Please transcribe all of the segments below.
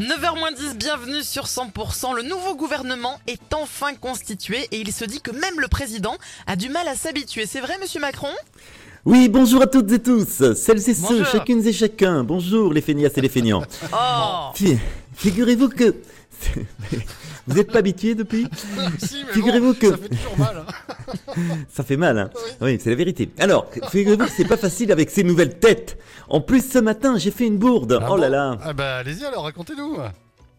9h10, bienvenue sur 100%. Le nouveau gouvernement est enfin constitué et il se dit que même le président a du mal à s'habituer. C'est vrai, monsieur Macron? Oui, bonjour à toutes et tous, celles et ceux, chacune et chacun. Bonjour les feignasses et les feignants. Oh Fi- Figurez-vous que... Vous n'êtes pas habitués depuis? Si, Figurez-vous bon, que- Ça fait toujours mal. hein. Ça fait mal, hein Oui, c'est la vérité. Alors, figurez-vous que c'est pas facile avec ces nouvelles têtes. En plus, ce matin, j'ai fait une bourde. Ah oh là bon là. Ah bah allez-y alors, racontez-nous.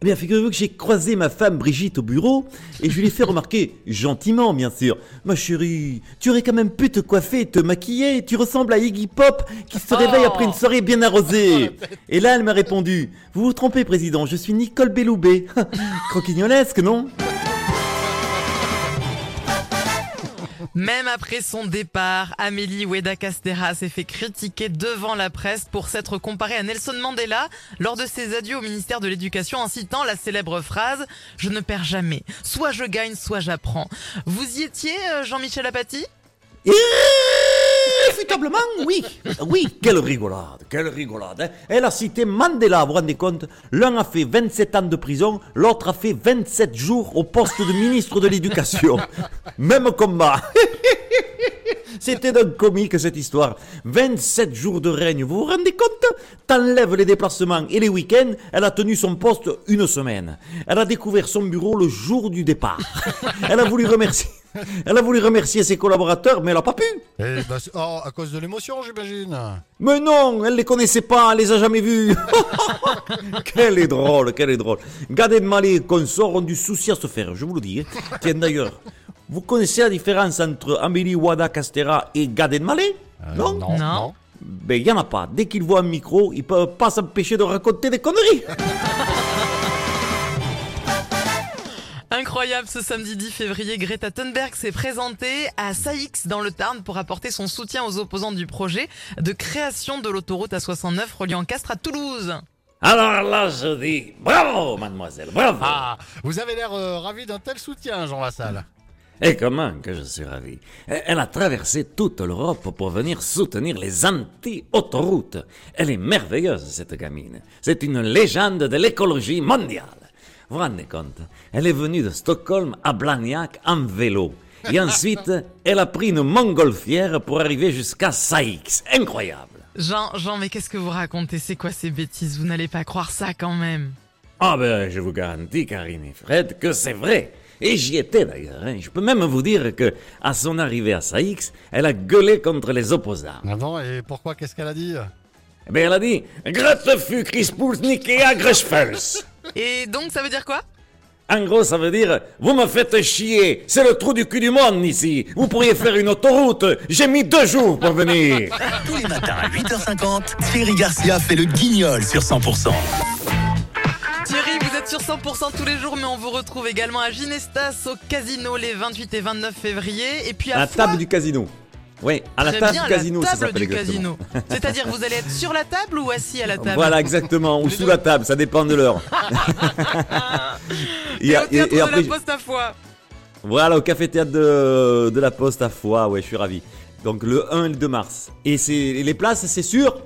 Eh bien, figurez-vous que j'ai croisé ma femme Brigitte au bureau et je lui ai fait remarquer, gentiment bien sûr, ma chérie, tu aurais quand même pu te coiffer et te maquiller, tu ressembles à Iggy Pop qui se réveille Oh. après une soirée bien arrosée. Et là, elle m'a répondu, vous vous trompez président, je suis Nicole Belloubet. Croquignolesque, non? Même après son départ, Amélie Oueda Castera s'est fait critiquer devant la presse pour s'être comparée à Nelson Mandela lors de ses adieux au ministère de l'Éducation en citant la célèbre phrase « Je ne perds jamais. Soit je gagne, soit j'apprends ». Vous y étiez, euh, Jean-Michel Apathy Inévitablement, oui. Oui, quelle rigolade, quelle rigolade. hein. Elle a cité Mandela, vous vous rendez compte? L'un a fait 27 ans de prison, l'autre a fait 27 jours au poste de ministre de l'Éducation. Même combat. C'était d'un comique cette histoire. 27 jours de règne, vous vous rendez compte? T'enlèves les déplacements et les week-ends, elle a tenu son poste une semaine. Elle a découvert son bureau le jour du départ. Elle a voulu remercier, elle a voulu remercier ses collaborateurs, mais elle a pas pu. Eh c'est- oh, à cause de l'émotion, j'imagine. Mais non, elle les connaissait pas, elle les a jamais vus. quelle est drôle, quelle est drôle. Gad Elmaleh et consorts ont du souci à se faire, je vous le dis. Tiens d'ailleurs, vous connaissez la différence entre Amélie Wada Castera et Gad Elmaleh Euh, Non non, Non. Ben y en a pas. Dès qu'ils voient un micro, ils peuvent pas s'empêcher de raconter des conneries. Incroyable, ce samedi 10 février, Greta Thunberg s'est présentée à Saix dans le Tarn pour apporter son soutien aux opposants du projet de création de l'autoroute A69 reliant Castres à Toulouse. Alors là, je dis bravo, mademoiselle, bravo. Ah, vous avez l'air euh, ravi d'un tel soutien, Jean Lassalle. Et comment que je suis ravi. Elle a traversé toute l'Europe pour venir soutenir les anti-autoroutes. Elle est merveilleuse, cette gamine. C'est une légende de l'écologie mondiale. Vous vous rendez compte? Elle est venue de Stockholm à Blagnac en vélo. Et ensuite, elle a pris une montgolfière pour arriver jusqu'à Saix. Incroyable. Jean, Jean, mais qu'est-ce que vous racontez? C'est quoi ces bêtises? Vous n'allez pas croire ça quand même. Ah ben, je vous garantis, Karine et Fred, que c'est vrai. Et j'y étais d'ailleurs. hein. Je peux même vous dire que, à son arrivée à Saix, elle a gueulé contre les opposants. Ah bon, et pourquoi Qu'est-ce qu'elle a dit? Eh bien, elle a dit Grete fut Krispulsnik et Agreshfels. Et donc, ça veut dire quoi? En gros, ça veut dire Vous me faites chier, c'est le trou du cul du monde ici. Vous pourriez faire une autoroute, j'ai mis deux jours pour venir. Tous les matins à 8h50, Thierry Garcia fait le guignol sur 100%. Êtes sur 100% tous les jours, mais on vous retrouve également à Ginestas au casino les 28 et 29 février. Et puis à, À la Foix. table du casino. Oui, à la table bien, du casino, la ça table s'appelle du exactement. casino. C'est-à-dire, vous allez être sur la table ou assis à la table? Voilà, exactement, ou sous la table, ça dépend de l'heure. Et, au théâtre et de après, la Poste à Foix. Voilà, au café-théâtre de, de la Poste à Foix, ouais, je suis ravi. Donc le 1 et le 2 mars. Et les places, c'est sûr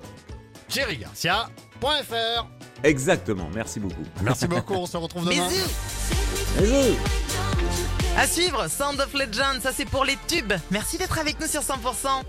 thierrygarcia.fr Exactement, merci beaucoup. Merci beaucoup, on se retrouve demain. Bisous. Bisous. À suivre, Sound of Legend, ça c'est pour les tubes. Merci d'être avec nous sur 100%.